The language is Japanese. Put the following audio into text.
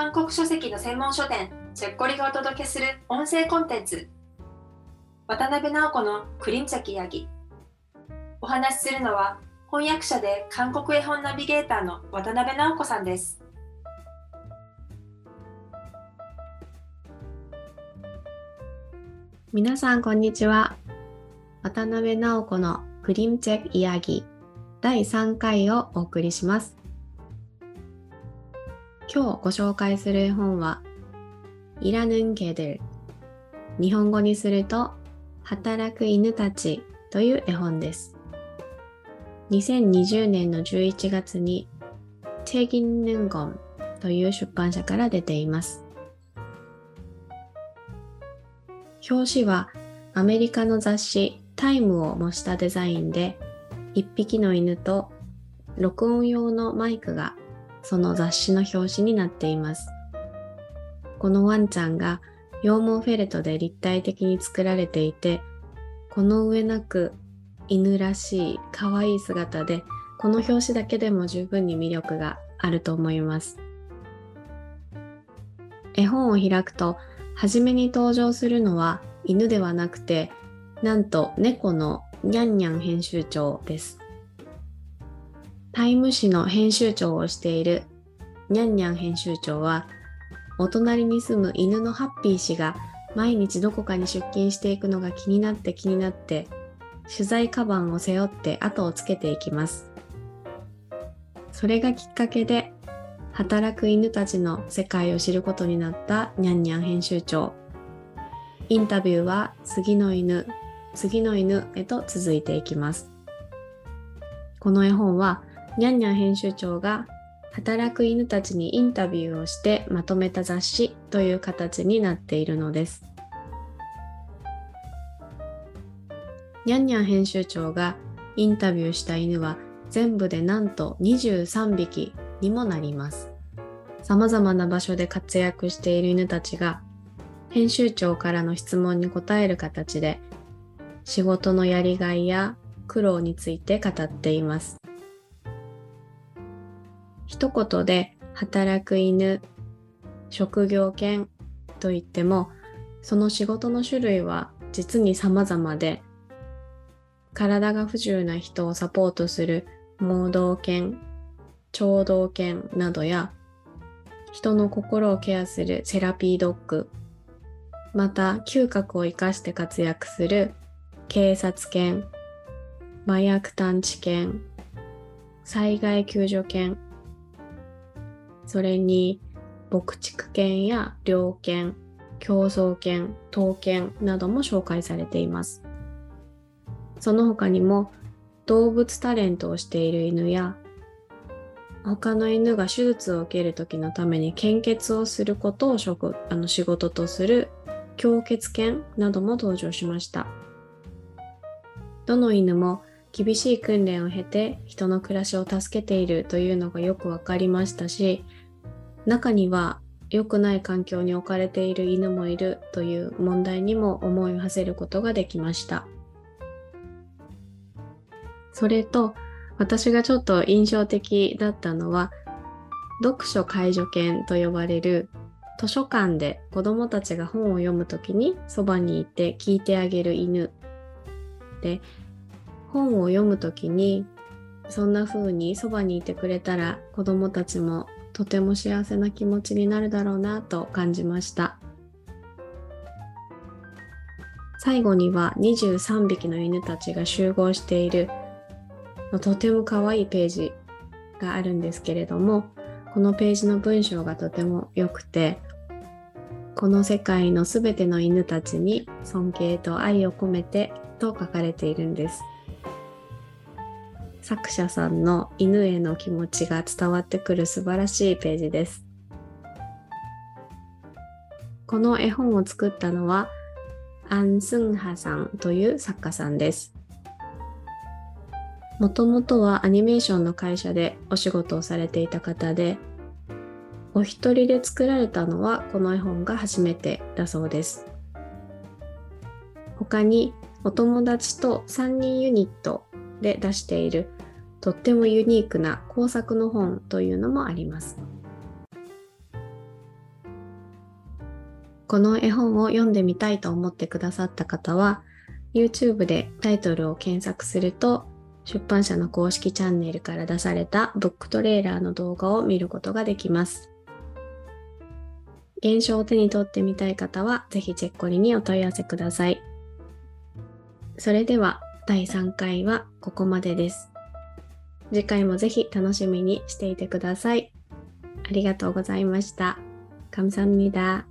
韓国書籍の専門書店チェッコリがお届けする音声コンテンツ。渡辺直子のクリンチャキヤギ。お話しするのは翻訳者で韓国絵本ナビゲーターの渡辺直子さんです。皆さんこんにちは。渡辺直子のクリンチェクイヤギ第3回をお送りします。今日ご紹介する絵本はイラヌンゲデル日本語にすると働く犬たちという絵本です。2020年の11月にチェギンヌンゴンという出版社から出ています。表紙はアメリカの雑誌タイムを模したデザインで一匹の犬と録音用のマイクがその雑誌の表紙になっています。このワンちゃんが羊毛フェルトで立体的に作られていて、この上なく犬らしい可愛い姿で、この表紙だけでも十分に魅力があると思います。絵本を開くと、初めに登場するのは犬ではなくて、なんと猫のニャンニャン編集長です。タイム誌の編集長をしているニャンニャン編集長は、お隣に住む犬のハッピー氏が毎日どこかに出勤していくのが気になって気になって、取材カバンを背負って後をつけていきます。それがきっかけで、働く犬たちの世界を知ることになったニャンニャン編集長。インタビューは次の犬、次の犬へと続いていきます。この絵本はニャンニャン編集長が働く犬たちにインタビューをしてまとめた雑誌という形になっているのです。ニャンニャン編集長がインタビューした犬は全部でなんと23匹にもなります。様々な場所で活躍している犬たちが編集長からの質問に答える形で仕事のやりがいや苦労について語っています。一言で働く犬、職業犬といっても、その仕事の種類は実に様々で、体が不自由な人をサポートする盲導犬、聴導犬などや、人の心をケアするセラピードッグ、また嗅覚を生かして活躍する警察犬、麻薬探知犬、災害救助犬、それに牧畜犬や猟犬、競争犬、刀犬なども紹介されています。その他にも動物タレントをしている犬や他の犬が手術を受ける時のために献血をすることを職あの仕事とする供血犬なども登場しました。どの犬も厳しい訓練を経て人の暮らしを助けているというのがよくわかりましたし中には良くない環境に置かれている犬もいるという問題にも思いを馳せることができました。それと私がちょっと印象的だったのは読書介助犬と呼ばれる図書館で子どもたちが本を読むときにそばにいて聞いてあげる犬で本を読むときにそんな風にそばにいてくれたら子どもたちもとても幸せな気持ちになるだろうなと感じました。最後には23匹の犬たちが集合しているとても可愛いページがあるんですけれどもこのページの文章がとても良くてこの世界のすべての犬たちに尊敬と愛を込めてと書かれているんです。作者さんの犬への気持ちが伝わってくる素晴らしいページです。この絵本を作ったのはアン・スンハさんという作家さんです。もともとはアニメーションの会社でお仕事をされていた方で、お一人で作られたのはこの絵本が初めてだそうです。他にお友達と3人ユニットで出しているとってもユニークな工作の本というのもあります。この絵本を読んでみたいと思ってくださった方は YouTube でタイトルを検索すると出版社の公式チャンネルから出されたブックトレーラーの動画を見ることができます。原書を手に取ってみたい方はぜひチェッコリにお問い合わせください。それでは第3回はここまでです。次回もぜひ楽しみにしていてください。ありがとうございました。감사합니다